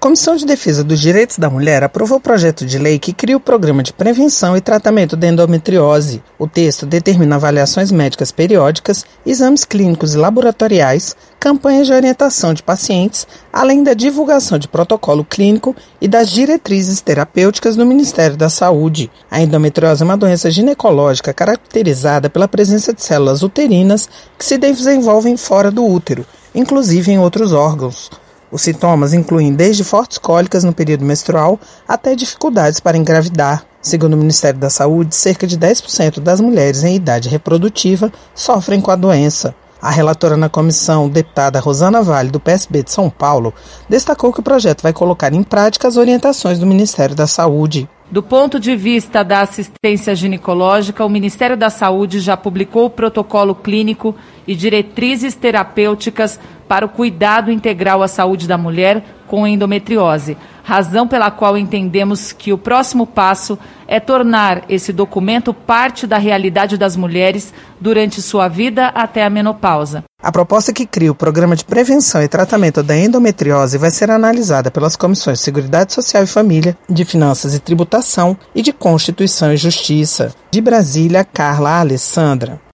Comissão de Defesa dos Direitos da Mulher aprovou o projeto de lei que cria o Programa de Prevenção e Tratamento da Endometriose. O texto determina avaliações médicas periódicas, exames clínicos e laboratoriais, campanhas de orientação de pacientes, além da divulgação de protocolo clínico e das diretrizes terapêuticas do Ministério da Saúde. A endometriose é uma doença ginecológica caracterizada pela presença de células uterinas que se desenvolvem fora do útero, inclusive em outros órgãos. Os sintomas incluem desde fortes cólicas no período menstrual até dificuldades para engravidar. Segundo o Ministério da Saúde, cerca de 10% das mulheres em idade reprodutiva sofrem com a doença. A relatora na comissão, deputada Rosana Vale, do PSB de São Paulo, destacou que o projeto vai colocar em prática as orientações do Ministério da Saúde. Do ponto de vista da assistência ginecológica, o Ministério da Saúde já publicou o protocolo clínico e diretrizes terapêuticas para o cuidado integral à saúde da mulher com endometriose, razão pela qual entendemos que o próximo passo é tornar esse documento parte da realidade das mulheres durante sua vida até a menopausa. A proposta que cria o Programa de Prevenção e Tratamento da Endometriose vai ser analisada pelas comissões de Seguridade Social e Família, de Finanças e Tributação e de Constituição e Justiça. De Brasília, Carla Alessandra.